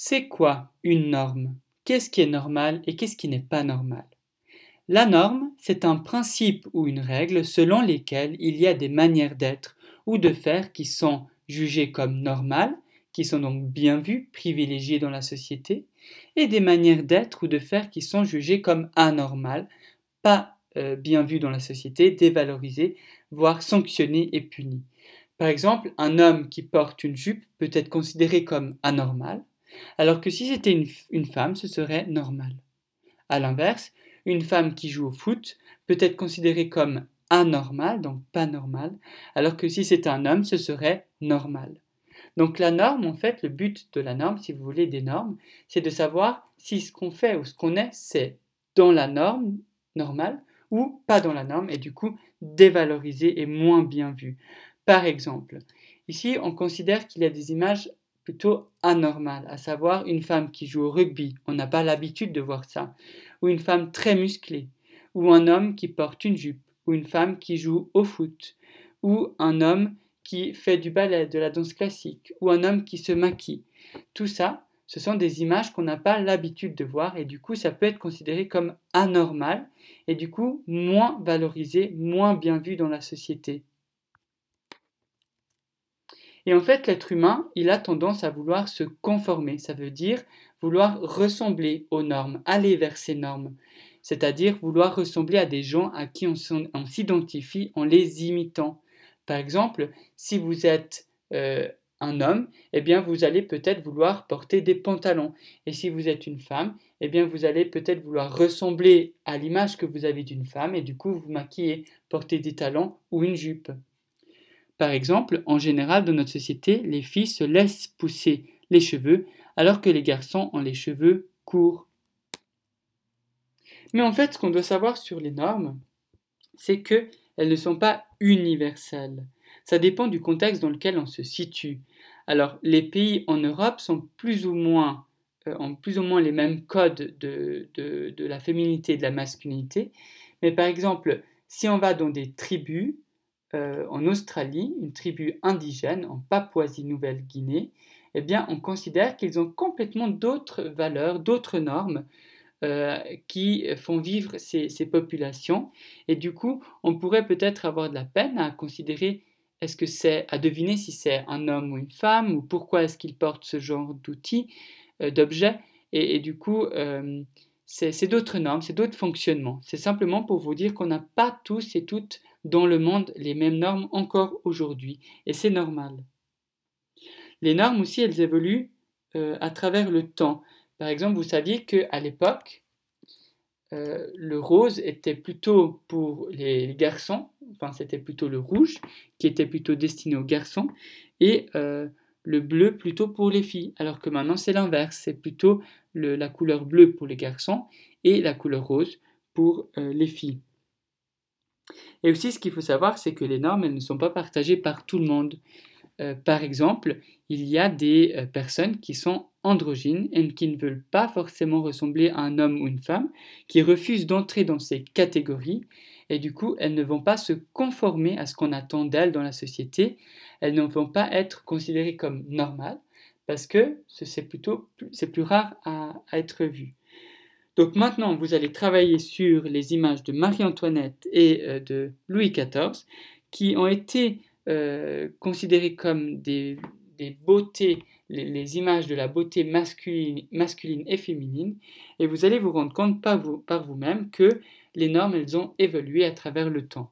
C'est quoi une norme? Qu'est-ce qui est normal et qu'est-ce qui n'est pas normal? La norme, c'est un principe ou une règle selon lesquelles il y a des manières d'être ou de faire qui sont jugées comme normales, qui sont donc bien vues, privilégiées dans la société, et des manières d'être ou de faire qui sont jugées comme anormales, pas euh, bien vues dans la société, dévalorisées, voire sanctionnées et punies. Par exemple, un homme qui porte une jupe peut être considéré comme anormal, alors que si c'était une, femme, ce serait normal. A l'inverse, une femme qui joue au foot peut être considérée comme anormale, donc pas normale, alors que si c'est un homme, ce serait normal. Donc la norme, en fait, le but de la norme, si vous voulez des normes, c'est de savoir si ce qu'on fait ou ce qu'on est, c'est dans la norme normale ou pas dans la norme, et du coup dévalorisé et moins bien vu. Par exemple, ici, on considère qu'il y a des images plutôt anormal, à savoir une femme qui joue au rugby, on n'a pas l'habitude de voir ça, ou une femme très musclée, ou un homme qui porte une jupe, ou une femme qui joue au foot, ou un homme qui fait du ballet, de la danse classique, ou un homme qui se maquille. Tout ça, ce sont des images qu'on n'a pas l'habitude de voir et du coup ça peut être considéré comme anormal et du coup moins valorisé, moins bien vu dans la société. Et en fait, l'être humain, il a tendance à vouloir se conformer, ça veut dire vouloir ressembler aux normes, aller vers ces normes, c'est-à-dire vouloir ressembler à des gens à qui on, s'identifie en les imitant. Par exemple, si vous êtes euh, un homme, eh bien vous allez peut-être vouloir porter des pantalons. Et si vous êtes une femme, eh bien vous allez peut-être vouloir ressembler à l'image que vous avez d'une femme et du coup vous maquiller, porter des talons ou une jupe. Par exemple, en général, dans notre société, les filles se laissent pousser les cheveux alors que les garçons ont les cheveux courts. Mais en fait, ce qu'on doit savoir sur les normes, c'est qu'elles ne sont pas universelles. Ça dépend du contexte dans lequel on se situe. Alors, les pays en Europe sont plus ou moins, euh, ont plus ou moins les mêmes codes de, de la féminité et de la masculinité. Mais par exemple, si on va dans des tribus, euh, en Australie, une tribu indigène en Papouasie-Nouvelle-Guinée, eh bien, on considère qu'ils ont complètement d'autres valeurs, d'autres normes euh, qui font vivre ces, populations. Et du coup, on pourrait peut-être avoir de la peine à considérer, est-ce que c'est à deviner si c'est un homme ou une femme, ou pourquoi est-ce qu'il porte ce genre d'outils, euh, d'objets. Et, du coup, c'est d'autres normes, c'est d'autres fonctionnements. C'est simplement pour vous dire qu'on n'a pas tous et toutes dans le monde les mêmes normes encore aujourd'hui, et c'est normal. Les normes aussi, elles évoluent euh, à travers le temps. Par exemple, vous saviez qu'à l'époque, euh, le rose était plutôt pour les garçons, enfin c'était plutôt le rouge qui était plutôt destiné aux garçons, et euh, le bleu plutôt pour les filles, alors que maintenant c'est l'inverse, c'est plutôt la couleur bleue pour les garçons et la couleur rose pour les filles. Et aussi, ce qu'il faut savoir, c'est que les normes, elles ne sont pas partagées par tout le monde. Euh, par exemple, il y a des euh, personnes qui sont androgynes et qui ne veulent pas forcément ressembler à un homme ou une femme, qui refusent d'entrer dans ces catégories, et du coup, elles ne vont pas se conformer à ce qu'on attend d'elles dans la société, elles ne vont pas être considérées comme normales, parce que c'est plutôt c'est plus rare à être vu. Donc maintenant, vous allez travailler sur les images de Marie-Antoinette et euh, de Louis XIV, qui ont été euh, considérées comme des, beautés, les, images de la beauté masculine, et féminine, et vous allez vous rendre compte par vous-même que les normes, elles ont évolué à travers le temps.